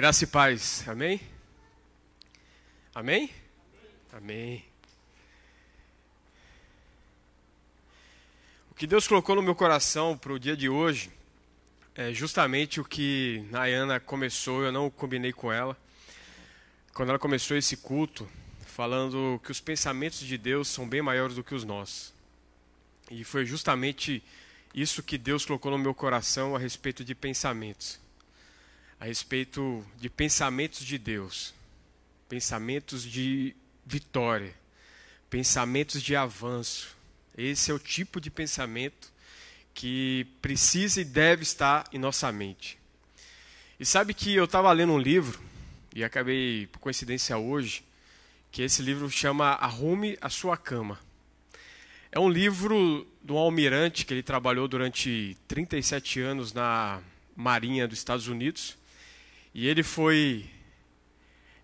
Graça e paz. Amém? Amém? Amém. O que Deus colocou no meu coração para o dia de hoje é justamente o que Nayana começou, eu não combinei com ela. Quando ela começou esse culto, falando que os pensamentos de Deus são bem maiores do que os nossos. E foi justamente isso que Deus colocou no meu coração a respeito de pensamentos. A respeito de pensamentos de Deus. Pensamentos de vitória. Pensamentos de avanço. Esse é o tipo de pensamento que precisa e deve estar em nossa mente. E sabe que eu estava lendo um livro, e acabei, por coincidência hoje, que esse livro chama Arrume a Sua Cama. É um livro de um almirante que ele trabalhou durante 37 anos na Marinha dos Estados Unidos. E ele foi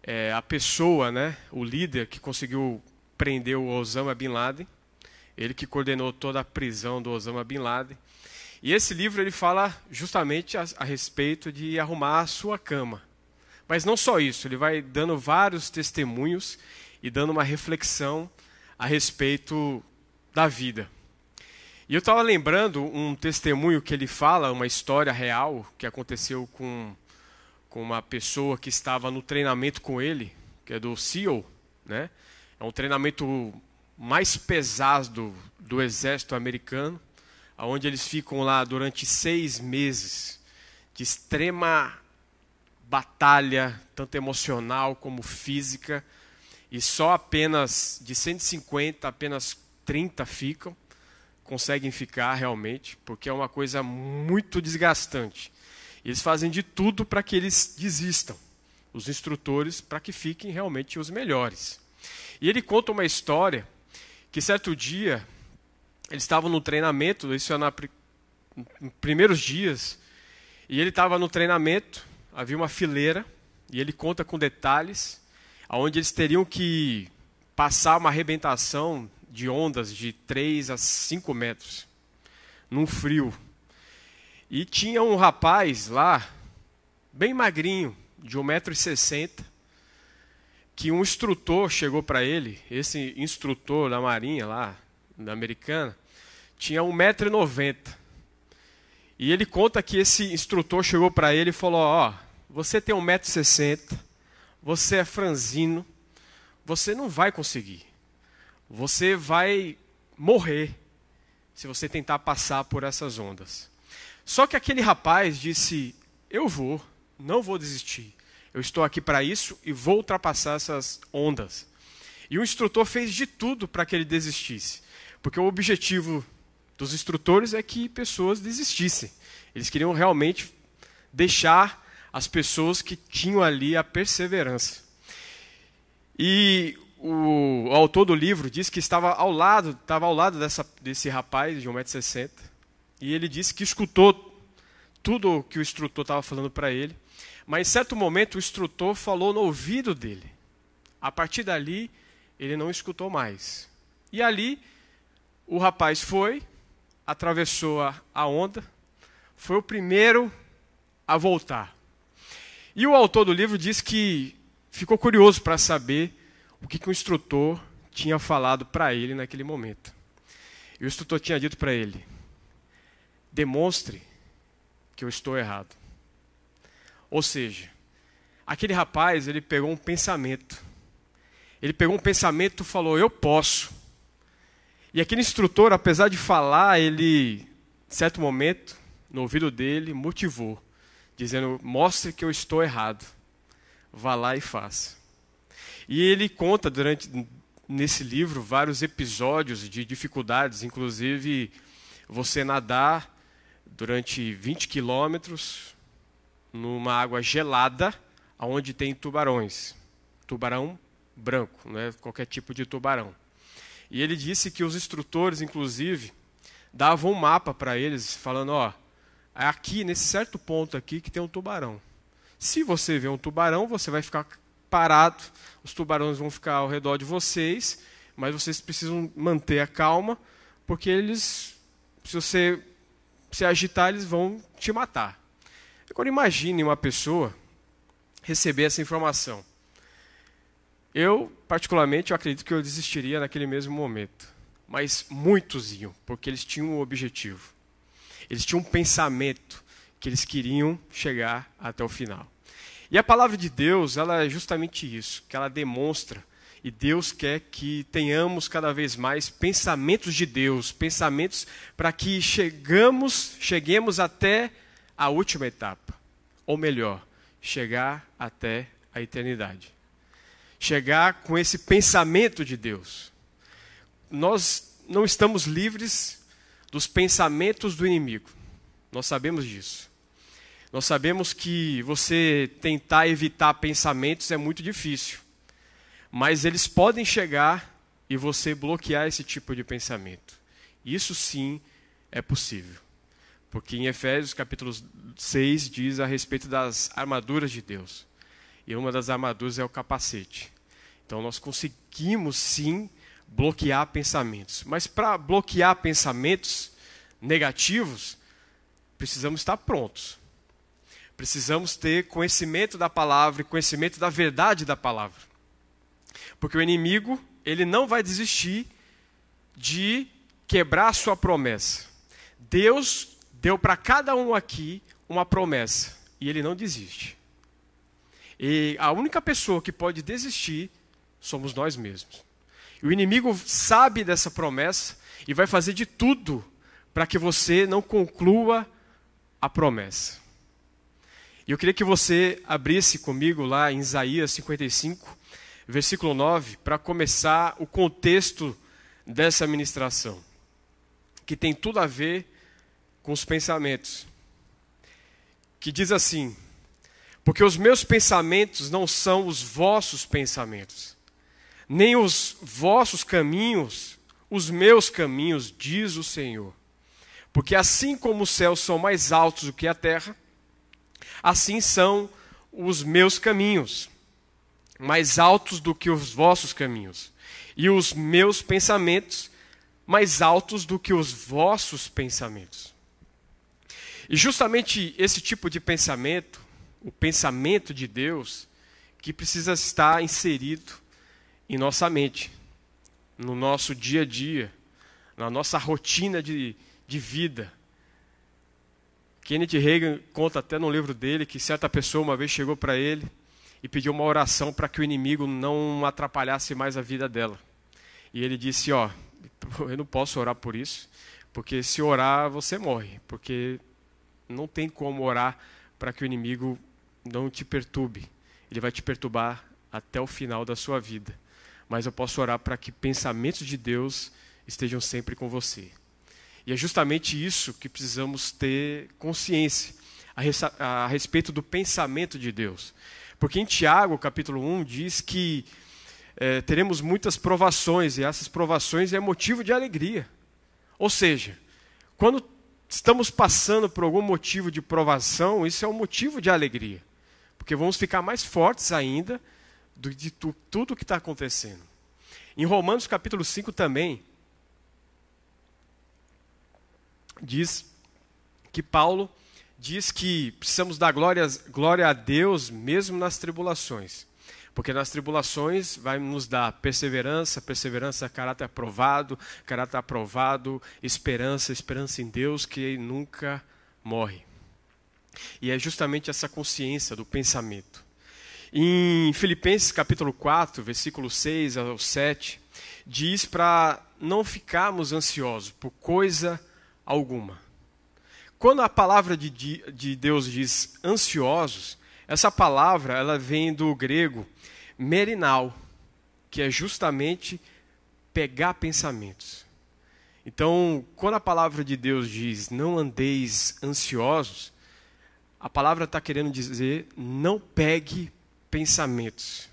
é, a pessoa, né, o líder que conseguiu prender o Osama Bin Laden. Ele que coordenou toda a prisão do Osama Bin Laden. E esse livro ele fala justamente a, a respeito de arrumar a sua cama. Mas não só isso, ele vai dando vários testemunhos e dando uma reflexão a respeito da vida. E eu estava lembrando um testemunho que ele fala, uma história real que aconteceu com, com uma pessoa que estava no treinamento com ele, que é do SEAL, né? É um treinamento mais pesado do, exército americano, onde eles ficam lá durante seis meses de extrema batalha, tanto emocional como física, e só apenas de 150, apenas 30 ficam, conseguem ficar realmente, porque é uma coisa muito desgastante. Eles fazem de tudo para que eles desistam, os instrutores, para que fiquem realmente os melhores. E ele conta uma história que certo dia eles estavam no treinamento, isso é na primeiros dias, e ele estava no treinamento, havia uma fileira, e ele conta com detalhes, aonde eles teriam que passar uma arrebentação de ondas de 3 a 5 metros, num frio. E tinha um rapaz lá, bem magrinho, de 1,60m, que um instrutor chegou para ele, esse instrutor da marinha lá, da americana, tinha 1,90m. E ele conta que esse instrutor chegou para ele e falou: Ó, oh, você tem 1,60m, você é franzino, você não vai conseguir. Você vai morrer se você tentar passar por essas ondas. Só que aquele rapaz disse: Eu vou, não vou desistir. Eu estou aqui para isso e vou ultrapassar essas ondas. E o instrutor fez de tudo para que ele desistisse, porque o objetivo dos instrutores é que pessoas desistissem. Eles queriam realmente deixar as pessoas que tinham ali a perseverança. E o, autor do livro disse que estava ao lado, estava ao lado dessa, desse rapaz de 1,60m, e ele disse que escutou tudo o que o instrutor estava falando para ele, mas em certo momento o instrutor falou no ouvido dele. A partir dali, ele não escutou mais. E ali, o rapaz foi, atravessou a, onda, foi o primeiro a voltar. E o autor do livro diz que ficou curioso para saber o que, que o instrutor tinha falado para ele naquele momento. E o instrutor tinha dito para ele: demonstre que eu estou errado. Ou seja, aquele rapaz, ele pegou um pensamento. Ele pegou um pensamento e falou: Eu posso. E aquele instrutor, apesar de falar, ele, em certo momento, no ouvido dele, motivou, dizendo: Mostre que eu estou errado. Vá lá e faça. E ele conta durante nesse livro vários episódios de dificuldades, inclusive você nadar durante 20 quilômetros numa água gelada, onde tem tubarões, tubarão branco, não é qualquer tipo de tubarão. E ele disse que os instrutores, inclusive, davam um mapa para eles, falando: ó, é aqui nesse certo ponto aqui que tem um tubarão. Se você vê um tubarão, você vai ficar parado, os tubarões vão ficar ao redor de vocês, mas vocês precisam manter a calma, porque eles, se você se agitar, eles vão te matar. Agora imagine uma pessoa receber essa informação. Eu, particularmente, eu acredito que eu desistiria naquele mesmo momento. Mas muitos iam, porque eles tinham um objetivo. Eles tinham um pensamento que eles queriam chegar até o final. E a palavra de Deus, ela é justamente isso, que ela demonstra e Deus quer que tenhamos cada vez mais pensamentos de Deus, pensamentos para que chegamos, cheguemos até a última etapa, ou melhor, chegar até a eternidade chegar com esse pensamento de Deus. Nós não estamos livres dos pensamentos do inimigo. Nós sabemos disso. Nós sabemos que você tentar evitar pensamentos é muito difícil. Mas eles podem chegar e você bloquear esse tipo de pensamento. Isso sim é possível. Porque em Efésios capítulo 6 diz a respeito das armaduras de Deus. E uma das armaduras é o capacete. Então nós conseguimos sim bloquear pensamentos. Mas para bloquear pensamentos negativos, precisamos estar prontos. Precisamos ter conhecimento da palavra e conhecimento da verdade da palavra. Porque o inimigo, ele não vai desistir de quebrar a sua promessa. Deus deu para cada um aqui uma promessa e ele não desiste. E a única pessoa que pode desistir somos nós mesmos. O inimigo sabe dessa promessa e vai fazer de tudo para que você não conclua a promessa. E eu queria que você abrisse comigo lá em Isaías 55, versículo 9, para começar o contexto dessa ministração, que tem tudo a ver com os pensamentos. Que diz assim: Porque os meus pensamentos não são os vossos pensamentos nem os vossos caminhos, os meus caminhos, diz o Senhor. Porque assim como os céus são mais altos do que a terra, assim são os meus caminhos, mais altos do que os vossos caminhos, e os meus pensamentos mais altos do que os vossos pensamentos. E justamente esse tipo de pensamento, o pensamento de Deus, que precisa estar inserido em nossa mente, no nosso dia a dia, na nossa rotina de, de vida. Kenneth Reagan conta até no livro dele que certa pessoa uma vez chegou para ele e pediu uma oração para que o inimigo não atrapalhasse mais a vida dela. E ele disse: Ó, eu não posso orar por isso, porque se orar você morre, porque não tem como orar para que o inimigo não te perturbe. Ele vai te perturbar até o final da sua vida mas eu posso orar para que pensamentos de Deus estejam sempre com você. E é justamente isso que precisamos ter consciência a, respeito do pensamento de Deus. Porque em Tiago, capítulo 1, diz que é, teremos muitas provações, e essas provações é motivo de alegria. Ou seja, quando estamos passando por algum motivo de provação, isso é um motivo de alegria. Porque vamos ficar mais fortes ainda de tu, tudo o que está acontecendo. Em Romanos capítulo 5 também, diz que Paulo diz que precisamos dar glória, glória a Deus mesmo nas tribulações. Porque nas tribulações vai nos dar perseverança, perseverança, caráter aprovado, caráter aprovado, esperança, esperança em Deus que nunca morre. E é justamente essa consciência do pensamento. Em Filipenses capítulo 4, versículo 6 ao 7, diz para não ficarmos ansiosos por coisa alguma. Quando a palavra de, de Deus diz ansiosos, essa palavra ela vem do grego merinal, que é justamente pegar pensamentos. Então, quando a palavra de Deus diz não andeis ansiosos, a palavra está querendo dizer não pegue pensamentos.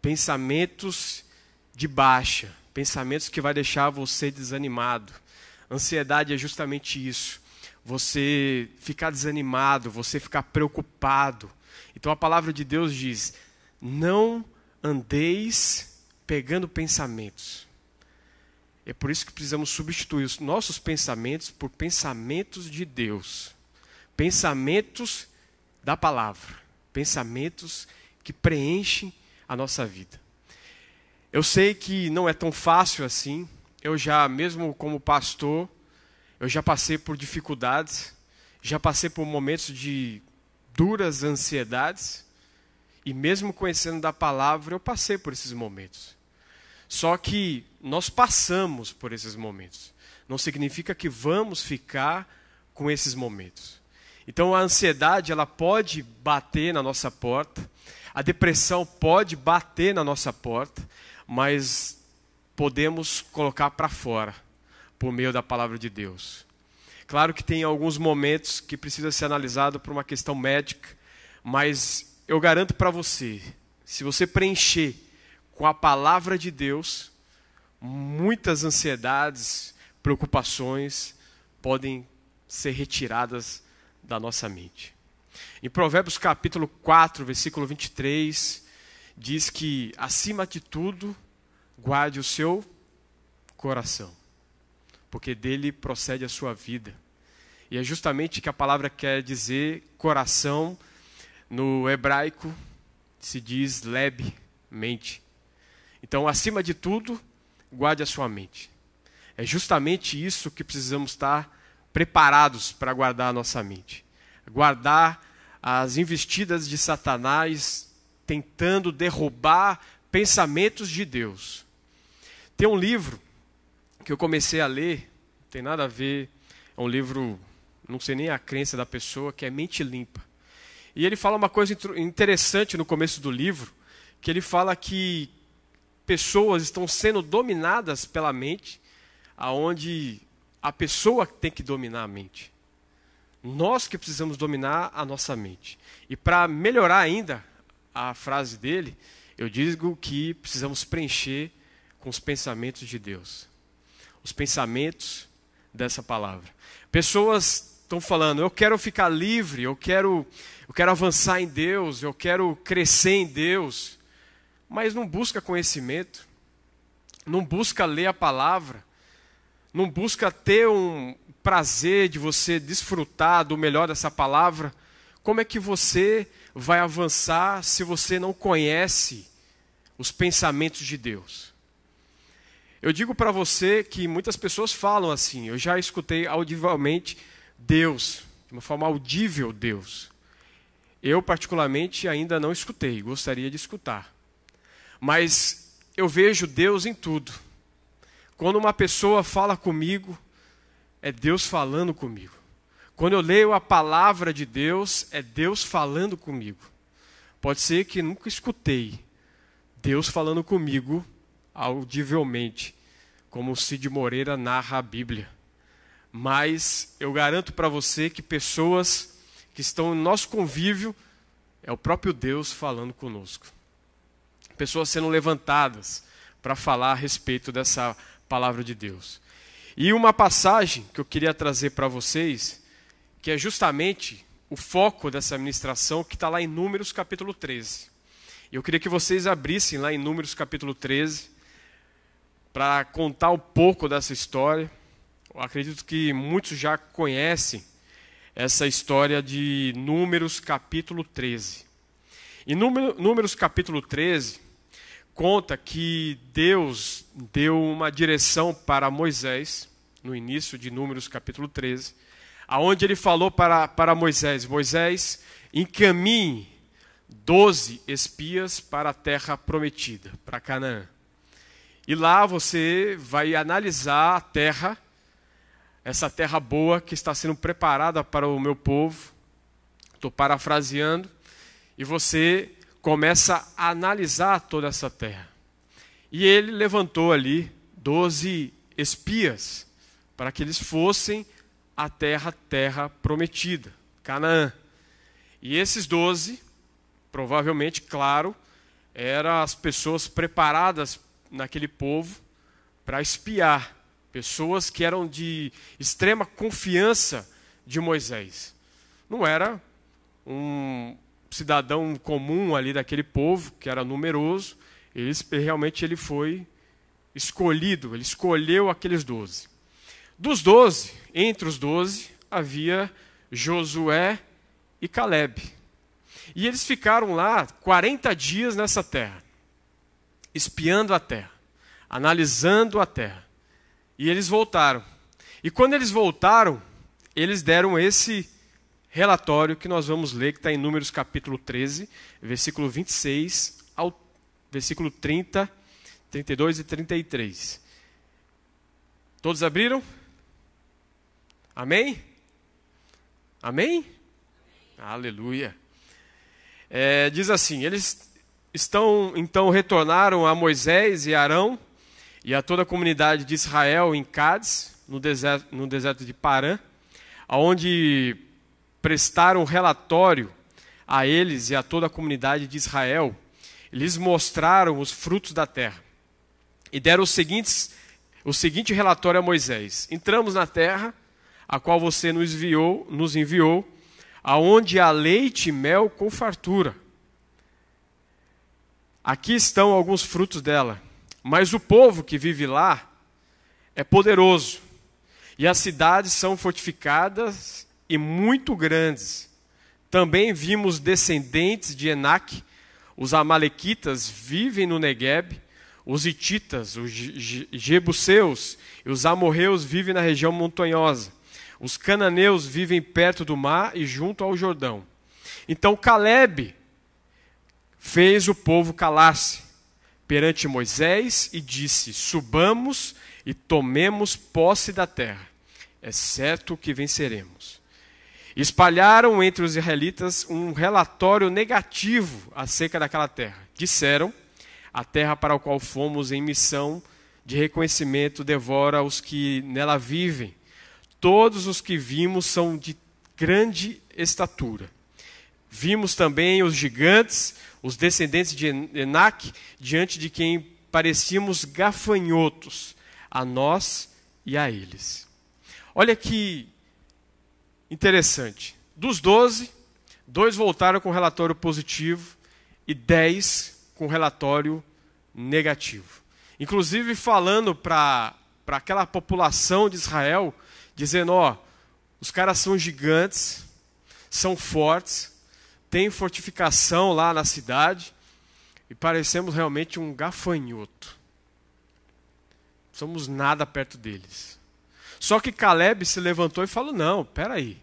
Pensamentos de baixa, pensamentos que vai deixar você desanimado. Ansiedade é justamente isso. Você ficar desanimado, você ficar preocupado. Então a palavra de Deus diz: não andeis pegando pensamentos. É por isso que precisamos substituir os nossos pensamentos por pensamentos de Deus. Pensamentos da palavra pensamentos que preenchem a nossa vida. Eu sei que não é tão fácil assim. Eu já, mesmo como pastor, eu já passei por dificuldades, já passei por momentos de duras ansiedades, e mesmo conhecendo da palavra, eu passei por esses momentos. Só que nós passamos por esses momentos. Não significa que vamos ficar com esses momentos. Então a ansiedade, ela pode bater na nossa porta, a depressão pode bater na nossa porta, mas podemos colocar para fora por meio da palavra de Deus. Claro que tem alguns momentos que precisa ser analisado por uma questão médica, mas eu garanto para você, se você preencher com a palavra de Deus, muitas ansiedades, preocupações podem ser retiradas da nossa mente. Em Provérbios capítulo 4, versículo 23, diz que, acima de tudo, guarde o seu coração, porque dele procede a sua vida. E é justamente que a palavra quer dizer coração, no hebraico se diz leb, mente. Então, acima de tudo, guarde a sua mente. É justamente isso que precisamos estar preparados para guardar a nossa mente. Guardar as investidas de Satanás tentando derrubar pensamentos de Deus. Tem um livro que eu comecei a ler, tem nada a ver, é um livro, não sei nem a crença da pessoa, que é Mente Limpa. E ele fala uma coisa interessante no começo do livro, que ele fala que pessoas estão sendo dominadas pela mente, aonde a pessoa tem que dominar a mente. Nós que precisamos dominar a nossa mente. E para melhorar ainda a frase dele, eu digo que precisamos preencher com os pensamentos de Deus. Os pensamentos dessa palavra. Pessoas estão falando, eu quero ficar livre, eu quero, eu quero avançar em Deus, eu quero crescer em Deus, mas não busca conhecimento, não busca ler a palavra, não busca ter um prazer de você desfrutar do melhor dessa palavra, como é que você vai avançar se você não conhece os pensamentos de Deus? Eu digo para você que muitas pessoas falam assim, eu já escutei audivelmente Deus, de uma forma audível Deus. Eu, particularmente, ainda não escutei, gostaria de escutar. Mas eu vejo Deus em tudo. Quando uma pessoa fala comigo, é Deus falando comigo. Quando eu leio a palavra de Deus, é Deus falando comigo. Pode ser que nunca escutei Deus falando comigo audivelmente, como o Cid Moreira narra a Bíblia. Mas eu garanto para você que pessoas que estão no nosso convívio é o próprio Deus falando conosco. Pessoas sendo levantadas para falar a respeito dessa palavra de Deus. E uma passagem que eu queria trazer para vocês, que é justamente o foco dessa ministração, que está lá em Números capítulo 13. Eu queria que vocês abrissem lá em Números capítulo 13, para contar um pouco dessa história. Eu acredito que muitos já conhecem essa história de Números capítulo 13. Em Números capítulo 13, conta que Deus deu uma direção para Moisés, no início de Números capítulo 13, aonde ele falou para, para Moisés: Moisés, encaminhe doze espias para a terra prometida, para Canaã. E lá você vai analisar a terra, essa terra boa que está sendo preparada para o meu povo. Estou parafraseando. E você começa a analisar toda essa terra. E ele levantou ali doze espias para que eles fossem à terra, terra prometida, Canaã. E esses doze, provavelmente, claro, eram as pessoas preparadas naquele povo para espiar, pessoas que eram de extrema confiança de Moisés. Não era um, cidadão comum ali daquele povo, que era numeroso, ele, realmente ele foi escolhido, ele escolheu aqueles doze. Dos doze, entre os doze, havia Josué e Caleb. E eles ficaram lá 40 dias nessa terra, espiando a terra, analisando a terra. E eles voltaram. E quando eles voltaram, eles deram esse relatório que nós vamos ler, que está em Números capítulo 13, versículo 26 ao versículo 30, 32 e 33. Todos abriram? Amém? Amém? Aleluia. É, diz assim: eles estão então retornaram a Moisés e Arão e a toda a comunidade de Israel em Cádiz, no deserto, no deserto de Parã, aonde prestaram relatório a eles e a toda a comunidade de Israel. Eles mostraram os frutos da terra e deram os seguintes, o seguinte relatório a Moisés: Entramos na terra, a qual você nos enviou, nos enviou aonde há leite e mel com fartura. Aqui estão alguns frutos dela, mas o povo que vive lá é poderoso, e as cidades são fortificadas e muito grandes. Também vimos descendentes de Enac, os amalequitas vivem no Negueb, os hititas, os jebuseus e os amorreus vivem na região montanhosa. Os cananeus vivem perto do mar e junto ao Jordão. Então Caleb fez o povo calar-se perante Moisés e disse: Subamos e tomemos posse da terra. É certo que venceremos. Espalharam entre os israelitas um relatório negativo acerca daquela terra. Disseram: A terra para a qual fomos em missão de reconhecimento devora os que nela vivem Todos os que vimos são de grande estatura. Vimos também os gigantes, os descendentes de Enac, diante de quem parecíamos gafanhotos, a nós e a eles. Olha que interessante. Dos doze, dois voltaram com relatório positivo e dez com relatório negativo. Inclusive falando para aquela população de Israel dizendo: ó, os caras são gigantes, são fortes, tem fortificação lá na cidade e parecemos realmente um gafanhoto. Somos nada perto deles. Só que Caleb se levantou e falou: não, peraí.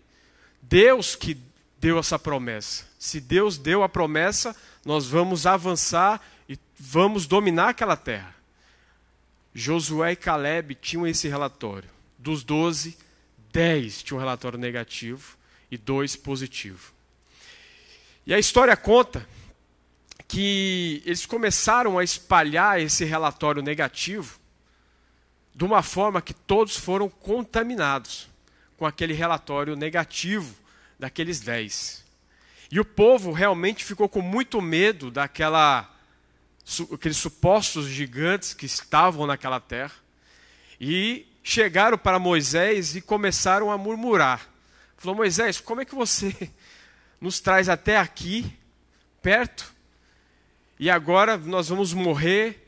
Deus que deu essa promessa. Se Deus deu a promessa, nós vamos avançar e vamos dominar aquela terra. Josué e Caleb tinham esse relatório. Dos doze, 10 tinha um relatório negativo e dois positivo. E a história conta que eles começaram a espalhar esse relatório negativo de uma forma que todos foram contaminados com aquele relatório negativo daqueles 10. E o povo realmente ficou com muito medo daquela aqueles supostos gigantes que estavam naquela terra. E chegaram para Moisés e começaram a murmurar. Falou: Moisés, como é que você nos traz até aqui, perto, e agora nós vamos morrer,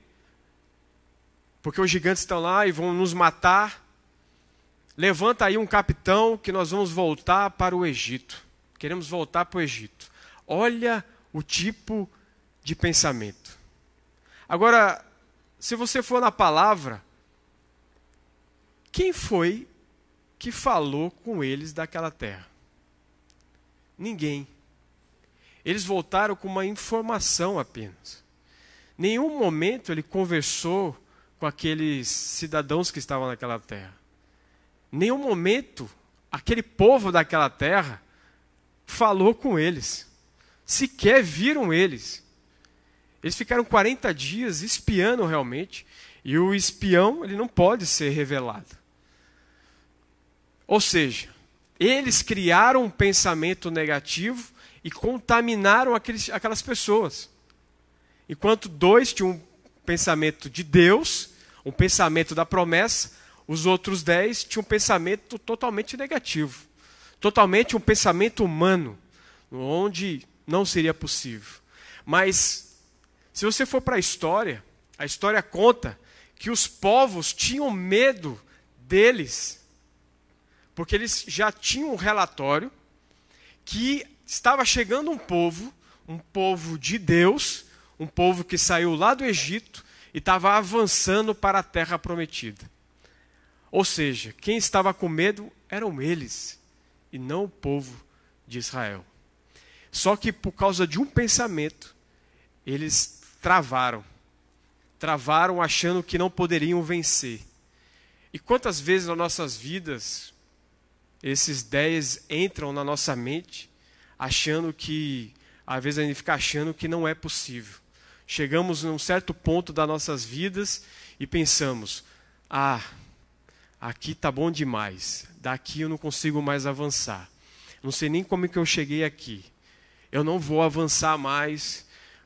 porque os gigantes estão lá e vão nos matar? Levanta aí um capitão que nós vamos voltar para o Egito. Queremos voltar para o Egito. Olha o tipo de pensamento. Agora, se você for na palavra, quem foi que falou com eles daquela terra? Ninguém. Eles voltaram com uma informação apenas. Nenhum momento ele conversou com aqueles cidadãos que estavam naquela terra. Nenhum momento aquele povo daquela terra falou com eles. Sequer viram eles. Eles ficaram 40 dias espiando realmente. E o espião ele não pode ser revelado. Ou seja, eles criaram um pensamento negativo e contaminaram aqueles, aquelas pessoas. Enquanto dois tinham um pensamento de Deus, um pensamento da promessa, os outros dez tinham um pensamento totalmente negativo. Totalmente um pensamento humano, onde não seria possível. Mas, se você for para a história, a história conta que os povos tinham medo deles porque eles já tinham um relatório que estava chegando um povo, um povo de Deus, um povo que saiu lá do Egito e estava avançando para a terra prometida. Ou seja, quem estava com medo eram eles e não o povo de Israel. Só que por causa de um pensamento, eles travaram. Travaram achando que não poderiam vencer. E quantas vezes nas nossas vidas esses ideias entram na nossa mente, achando que, às vezes a gente fica achando que não é possível. Chegamos num certo ponto das nossas vidas e pensamos: ah, aqui tá bom demais, daqui eu não consigo mais avançar. Não sei nem como que eu cheguei aqui. Eu não vou avançar mais,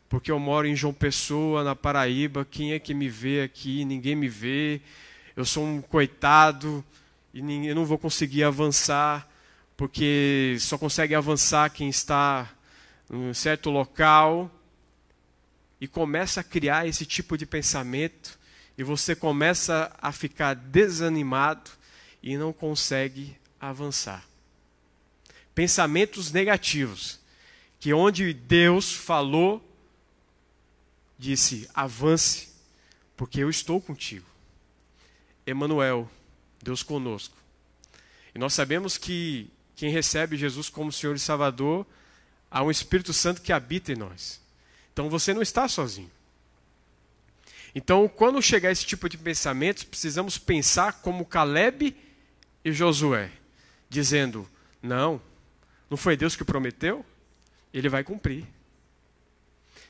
porque eu moro em João Pessoa, na Paraíba. Quem é que me vê aqui? Ninguém me vê. Eu sou um coitado e eu não vou conseguir avançar, porque só consegue avançar quem está em certo local. E começa a criar esse tipo de pensamento, e você começa a ficar desanimado e não consegue avançar. Pensamentos negativos, que onde Deus falou, disse: avance, porque eu estou contigo. Emanuel, Deus conosco. E nós sabemos que quem recebe Jesus como Senhor e Salvador, há um Espírito Santo que habita em nós. Então você não está sozinho. Então, quando chegar esse tipo de pensamentos, precisamos pensar como Caleb e Josué, dizendo: Não, não foi Deus que prometeu? Ele vai cumprir.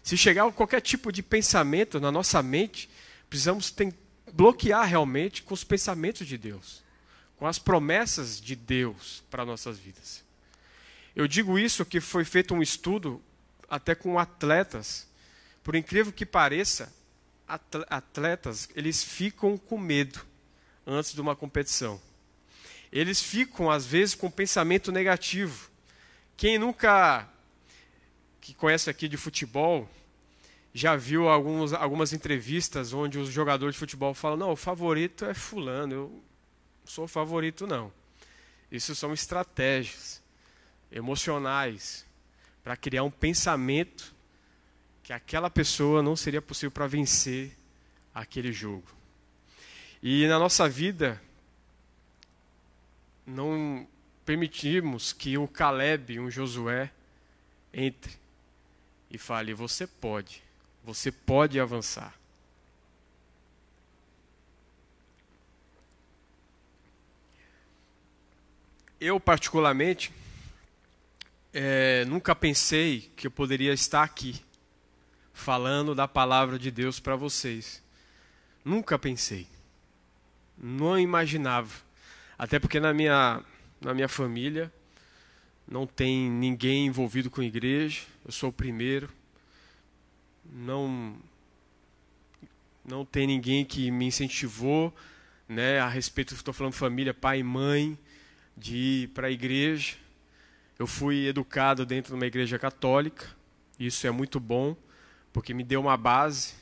Se chegar qualquer tipo de pensamento na nossa mente, precisamos bloquear realmente com os pensamentos de Deus, com as promessas de Deus para nossas vidas. Eu digo isso que foi feito um estudo até com atletas. Por incrível que pareça, atletas, eles ficam com medo antes de uma competição. Eles ficam às vezes com pensamento negativo. Quem nunca que conhece aqui de futebol, já viu alguns, algumas entrevistas onde os jogadores de futebol falam: não, o favorito é Fulano, eu não sou favorito, não. Isso são estratégias emocionais para criar um pensamento que aquela pessoa não seria possível para vencer aquele jogo. E na nossa vida, não permitimos que um Caleb, um Josué, entre e fale: Você pode você pode avançar. Eu, particularmente, é, nunca pensei que eu poderia estar aqui falando da palavra de Deus para vocês. Nunca pensei. Não imaginava. Até porque na minha, na minha família não tem ninguém envolvido com igreja. Eu sou o primeiro não não tem ninguém que me incentivou, né, a respeito, estou falando família, pai e mãe, de ir para a igreja. Eu fui educado dentro de uma igreja católica, isso é muito bom, porque me deu uma base.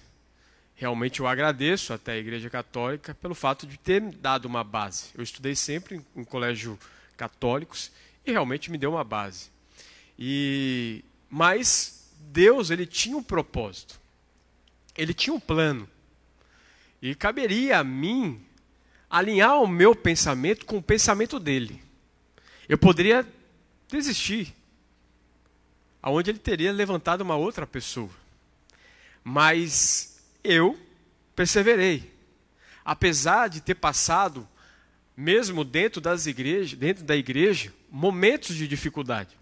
Realmente eu agradeço até a igreja católica pelo fato de ter dado uma base. Eu estudei sempre em, colégio católicos e realmente me deu uma base. E mas Deus ele tinha um propósito. Ele tinha um plano. E caberia a mim alinhar o meu pensamento com o pensamento dele. Eu poderia desistir, aonde ele teria levantado uma outra pessoa. Mas eu perseverei. Apesar de ter passado, mesmo dentro das igrejas, dentro da igreja, momentos de dificuldade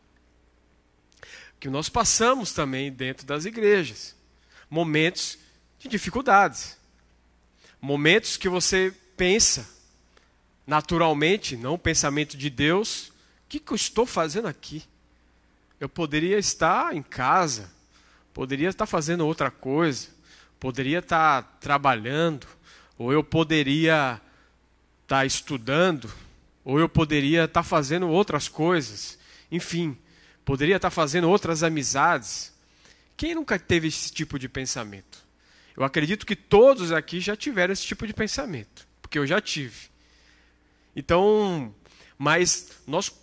que nós passamos também dentro das igrejas. Momentos de dificuldades. Momentos que você pensa naturalmente, não o pensamento de Deus, o que, que eu estou fazendo aqui? Eu poderia estar em casa, poderia estar fazendo outra coisa, poderia estar trabalhando, ou eu poderia estar estudando, ou eu poderia estar fazendo outras coisas. Enfim, poderia estar fazendo outras amizades. Quem nunca teve esse tipo de pensamento? Eu acredito que todos aqui já tiveram esse tipo de pensamento, porque eu já tive. Então, mas nós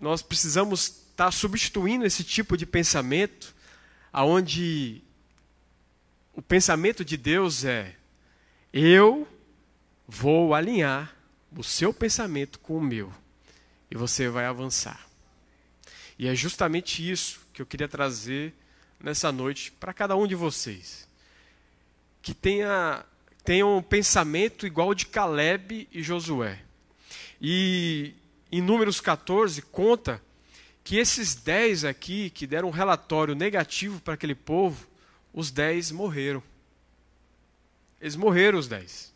nós precisamos está substituindo esse tipo de pensamento, aonde o pensamento de Deus é: eu vou alinhar o seu pensamento com o meu e você vai avançar. E é justamente isso que eu queria trazer nessa noite para cada um de vocês. Que tenha, tenha um pensamento igual de Caleb e Josué. E em Números 14 conta que esses dez aqui que deram um relatório negativo para aquele povo, os dez morreram. Eles morreram, os dez.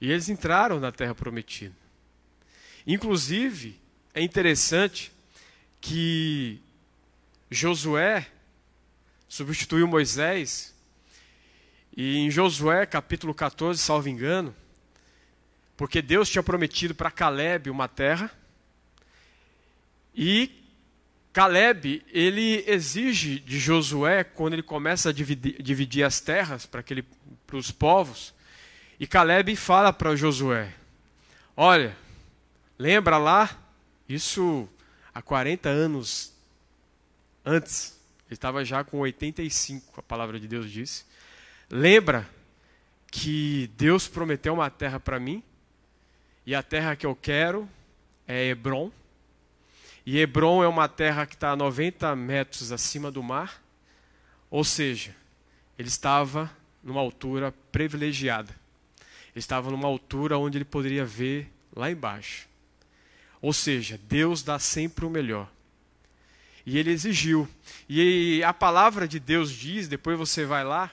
E eles entraram na terra prometida. Inclusive, é interessante que Josué substituiu Moisés, e em Josué capítulo 14, salvo engano, porque Deus tinha prometido para Caleb uma terra, e Caleb, ele exige de Josué, quando ele começa a dividir, dividir as terras para, os povos, e Caleb fala para Josué: Olha, lembra lá, isso há 40 anos antes, ele estava já com 85, a palavra de Deus disse. Lembra que Deus prometeu uma terra para mim, e a terra que eu quero é Hebron. E Hebron é uma terra que está a 90 metros acima do mar, ou seja, ele estava numa altura privilegiada. Ele estava numa altura onde ele poderia ver lá embaixo. Ou seja, Deus dá sempre o melhor. E ele exigiu. E a palavra de Deus diz, depois você vai lá,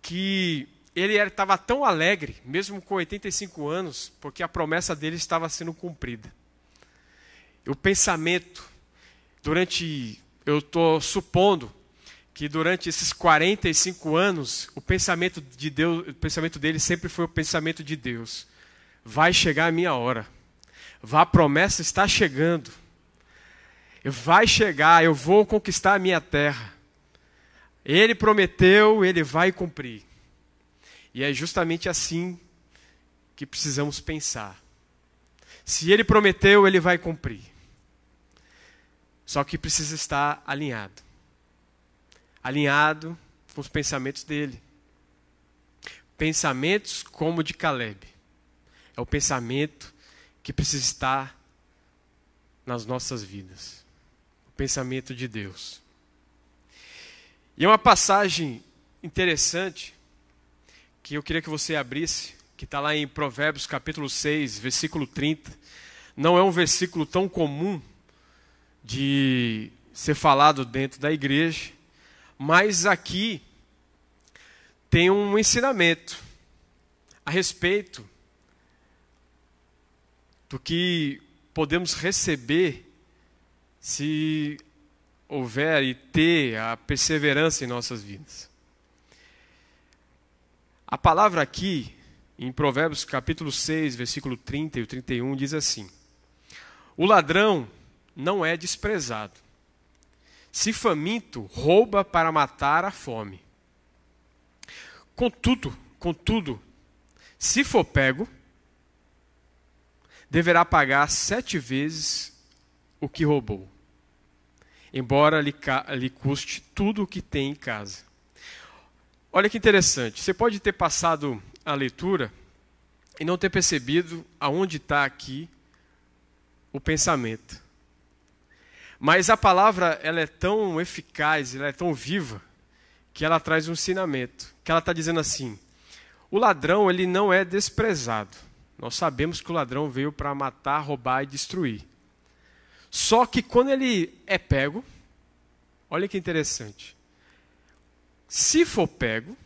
que ele estava tão alegre, mesmo com 85 anos, porque a promessa dele estava sendo cumprida. O pensamento, durante, eu estou supondo que durante esses 45 anos, o pensamento de Deus, o pensamento dele sempre foi o pensamento de Deus. Vai chegar a minha hora. Vá, a promessa está chegando. Vai chegar, eu vou conquistar a minha terra. Ele prometeu, ele vai cumprir. E é justamente assim que precisamos pensar. Se ele prometeu, ele vai cumprir. Só que precisa estar alinhado alinhado com os pensamentos dele. Pensamentos como o de Caleb. É o pensamento que precisa estar nas nossas vidas. O pensamento de Deus. E é uma passagem interessante que eu queria que você abrisse, que está lá em Provérbios capítulo 6, versículo 30. Não é um versículo tão comum de ser falado dentro da igreja, mas aqui tem um ensinamento a respeito do que podemos receber se houver e ter a perseverança em nossas vidas. A palavra aqui, em Provérbios capítulo 6, versículo 30 e 31, diz assim: O ladrão não é desprezado, se faminto, rouba para matar a fome. Contudo, contudo, se for pego, deverá pagar sete vezes o que roubou, embora lhe, lhe custe tudo o que tem em casa. Olha que interessante, você pode ter passado a leitura e não ter percebido aonde está aqui o pensamento. Mas a palavra ela é tão eficaz, ela é tão viva, que ela traz um ensinamento. Que ela está dizendo assim: o ladrão ele não é desprezado. Nós sabemos que o ladrão veio para matar, roubar e destruir. Só que quando ele é pego, olha que interessante. Se for pego,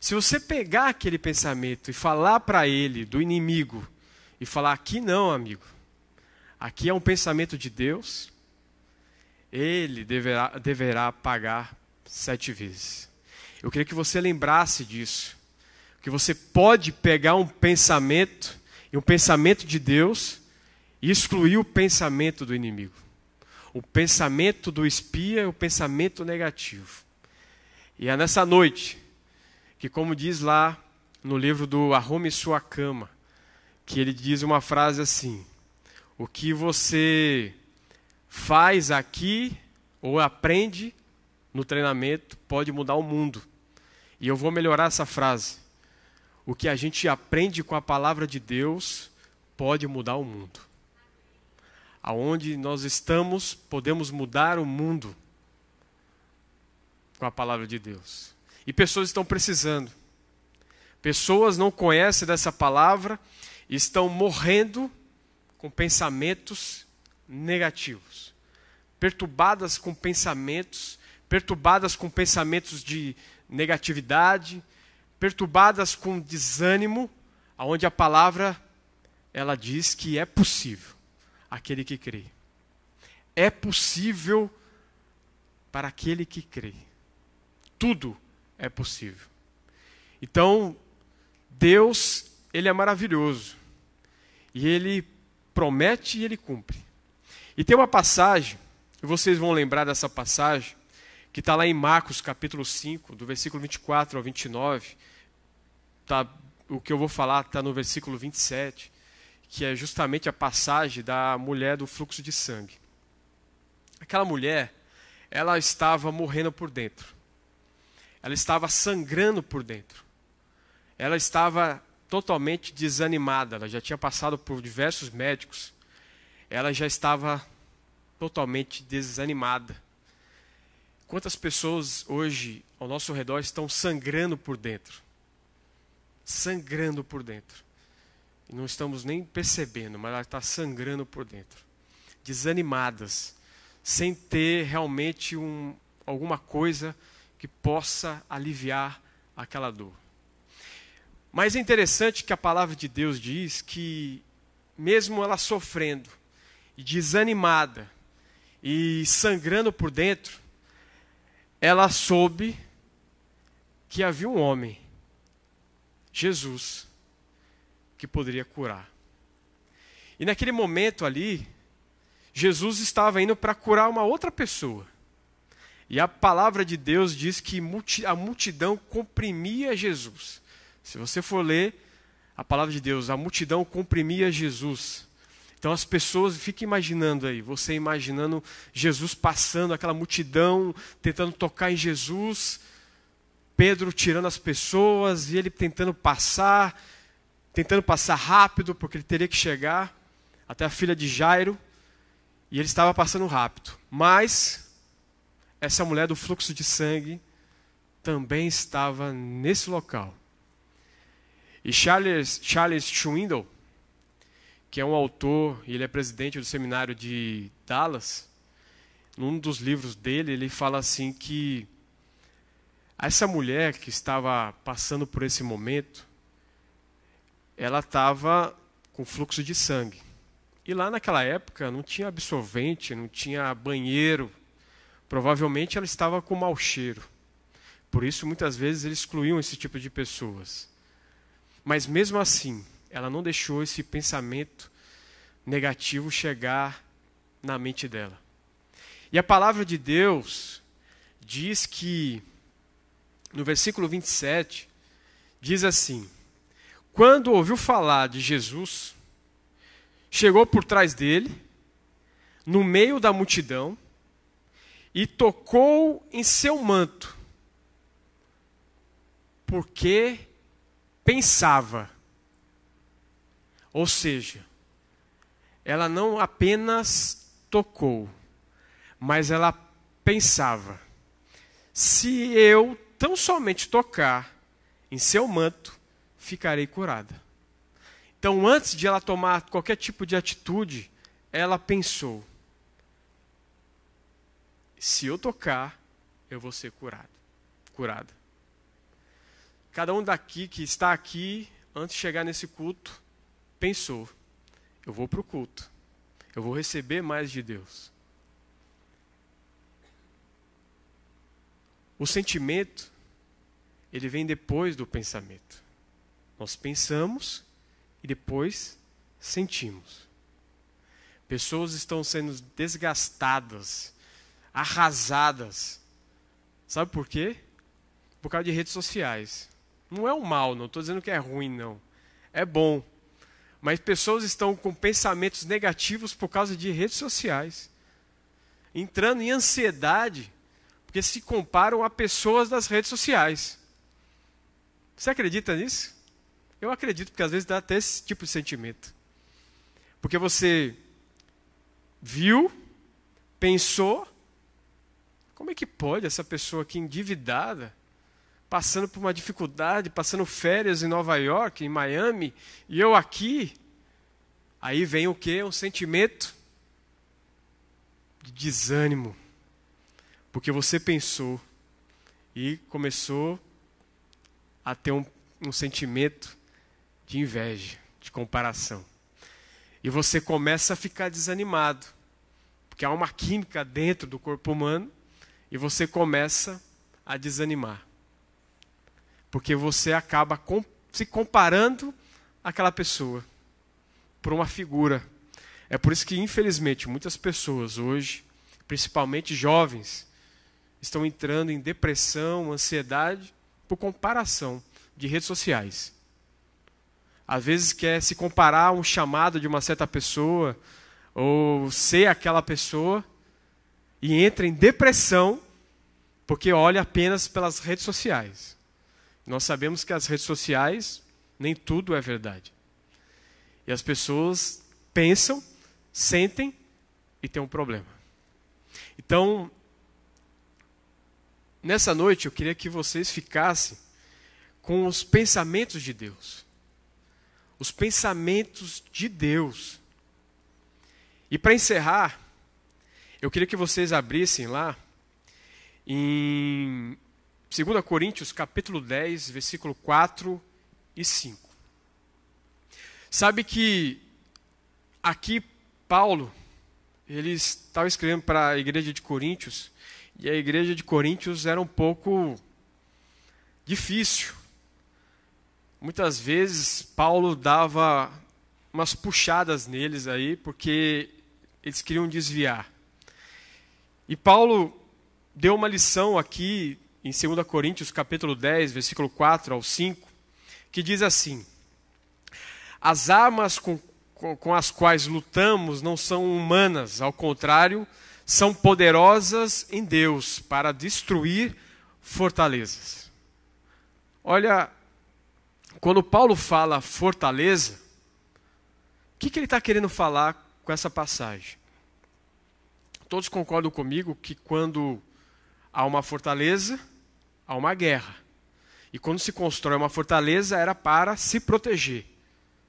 se você pegar aquele pensamento e falar para ele do inimigo e falar aqui não, amigo, Aqui é um pensamento de Deus. Ele deverá, deverá pagar sete vezes. Eu queria que você lembrasse disso. Que você pode pegar um pensamento, e um pensamento de Deus, e excluir o pensamento do inimigo. O pensamento do espia, o pensamento negativo. E é nessa noite que, como diz lá no livro do Arrume Sua Cama, que ele diz uma frase assim: o que você faz aqui ou aprende no treinamento pode mudar o mundo. E eu vou melhorar essa frase. O que a gente aprende com a palavra de Deus pode mudar o mundo. Aonde nós estamos, podemos mudar o mundo com a palavra de Deus. E pessoas estão precisando. Pessoas não conhecem dessa palavra e estão morrendo com pensamentos negativos, perturbadas com pensamentos, perturbadas com pensamentos de negatividade, perturbadas com desânimo, aonde a palavra ela diz que é possível aquele que crê. É possível para aquele que crê. Tudo é possível. Então, Deus, ele é maravilhoso. E ele promete e ele cumpre. E tem uma passagem, e vocês vão lembrar dessa passagem, que está lá em Marcos capítulo 5, do versículo 24 ao 29. Tá, o que eu vou falar está no versículo 27, que é justamente a passagem da mulher do fluxo de sangue. Aquela mulher, ela estava morrendo por dentro. Ela estava sangrando por dentro. Ela estava totalmente desanimada. Ela já tinha passado por diversos médicos. Ela já estava totalmente desanimada Quantas pessoas hoje ao nosso redor estão sangrando por dentro? Sangrando por dentro. E não estamos nem percebendo, mas ela está sangrando por dentro. Desanimadas, sem ter realmente um, alguma coisa que possa aliviar aquela dor. Mas é interessante que a palavra de Deus diz que, mesmo ela sofrendo, e desanimada, e sangrando por dentro, ela soube que havia um homem, Jesus, que poderia curar. E naquele momento ali, Jesus estava indo para curar uma outra pessoa. E a palavra de Deus diz que a multidão comprimia Jesus. Se você for ler a palavra de Deus, a multidão comprimia Jesus. Então as pessoas, fiquem imaginando aí, você imaginando Jesus passando, aquela multidão, tentando tocar em Jesus, Pedro tirando as pessoas e ele tentando passar, tentando passar rápido, porque ele teria que chegar até a filha de Jairo, e ele estava passando rápido. Mas essa mulher do fluxo de sangue também estava nesse local. E Charles, Charles Schwindel, que é um autor e ele é presidente do seminário de Dallas, num dos livros dele, ele fala assim que essa mulher que estava passando por esse momento, ela estava com fluxo de sangue. E lá naquela época não tinha absorvente, não tinha banheiro. Provavelmente ela estava com mau cheiro. Por isso, muitas vezes, eles excluíam esse tipo de pessoas. Mas mesmo assim, ela não deixou esse pensamento negativo chegar na mente dela. E a palavra de Deus diz que, no versículo 27, diz assim: Quando ouviu falar de Jesus, chegou por trás dele, no meio da multidão, e tocou em seu manto, porque pensava. Ou seja, ela não apenas tocou, mas ela pensava: se eu tão somente tocar em seu manto, ficarei curada. Então, antes de ela tomar qualquer tipo de atitude, ela pensou: se eu tocar, eu vou ser curado, curada. Cada um daqui que está aqui, antes de chegar nesse culto, pensou: eu vou para o culto, eu vou receber mais de Deus. O sentimento, ele vem depois do pensamento. Nós pensamos e depois sentimos. Pessoas estão sendo desgastadas, arrasadas. Sabe por quê? Por causa de redes sociais. Não é um mal, não estou dizendo que é ruim, não. É bom. Mas pessoas estão com pensamentos negativos por causa de redes sociais. entrando em ansiedade porque se comparam a pessoas das redes sociais. Você acredita nisso? Eu acredito, porque às vezes dá até esse tipo de sentimento. Porque você viu, pensou, como é que pode essa pessoa aqui endividada, passando por uma dificuldade, passando férias em Nova York, em Miami, e eu aqui? Aí vem o que? Um sentimento de desânimo. Porque você pensou e começou a ter um, um sentimento de inveja, de comparação. E você começa a ficar desanimado, porque há uma química dentro do corpo humano e você começa a desanimar. Porque você acaba com, se comparando àquela pessoa por uma figura. É por isso que, infelizmente, muitas pessoas hoje, principalmente jovens, estão entrando em depressão, ansiedade, por comparação de redes sociais. Às vezes quer se comparar a um chamado de uma certa pessoa, ou ser aquela pessoa, e entra em depressão, porque olha apenas pelas redes sociais. Nós sabemos que as redes sociais, nem tudo é verdade. E as pessoas pensam, sentem e têm um problema. Então, nessa noite eu queria que vocês ficassem com os pensamentos de Deus. Os pensamentos de Deus. E para encerrar, eu queria que vocês abrissem lá em 2 Coríntios capítulo 10, versículo 4 e 5. Sabe que aqui Paulo, ele estava escrevendo para a igreja de Coríntios, e a igreja de Coríntios era um pouco difícil. Muitas vezes Paulo dava umas puxadas neles aí, porque eles queriam desviar. E Paulo deu uma lição aqui em 2 Coríntios capítulo 10, versículo 4 ao 5, que diz assim: as armas com, com, com as quais lutamos não são humanas, ao contrário, são poderosas em Deus para destruir fortalezas. Olha, quando Paulo fala fortaleza, o que, que ele está querendo falar com essa passagem? Todos concordam comigo que quando há uma fortaleza, há uma guerra. E quando se constrói uma fortaleza, era para se proteger.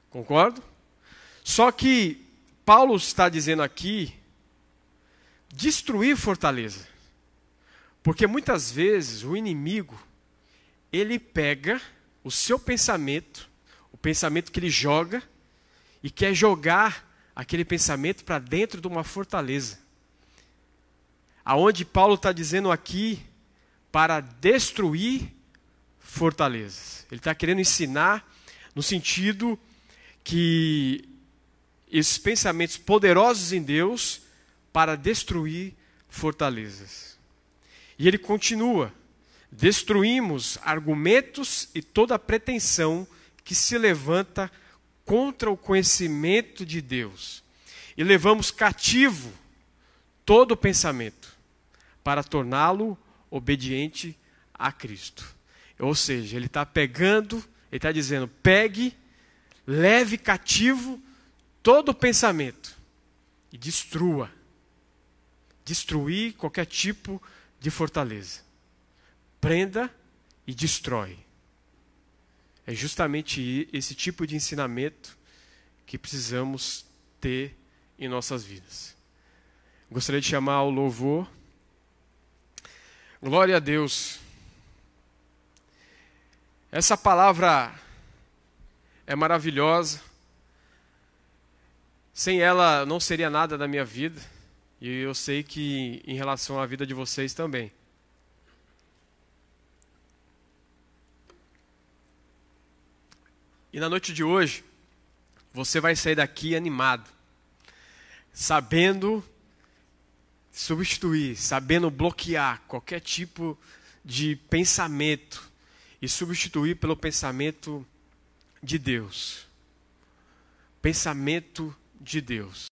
Concordo? Só que Paulo está dizendo aqui destruir fortaleza. Porque muitas vezes o inimigo ele pega o seu pensamento, o pensamento que ele joga e quer jogar aquele pensamento para dentro de uma fortaleza. Aonde Paulo está dizendo aqui para destruir fortalezas. Ele está querendo ensinar no sentido que esses pensamentos poderosos em Deus para destruir fortalezas. E ele continua: destruímos argumentos e toda pretensão que se levanta contra o conhecimento de Deus, e levamos cativo todo pensamento para torná-lo obediente a Cristo. Ou seja, ele está pegando, ele está dizendo: pegue leve cativo todo pensamento e destrua. Destruir qualquer tipo de fortaleza. Prenda e destrói. É justamente esse tipo de ensinamento que precisamos ter em nossas vidas. Gostaria de chamar o louvor. Glória a Deus. Essa palavra é maravilhosa. Sem ela não seria nada da minha vida. E eu sei que em relação à vida de vocês também. E na noite de hoje, você vai sair daqui animado, sabendo substituir, sabendo bloquear qualquer tipo de pensamento e substituir pelo pensamento de Deus. Pensamento de Deus.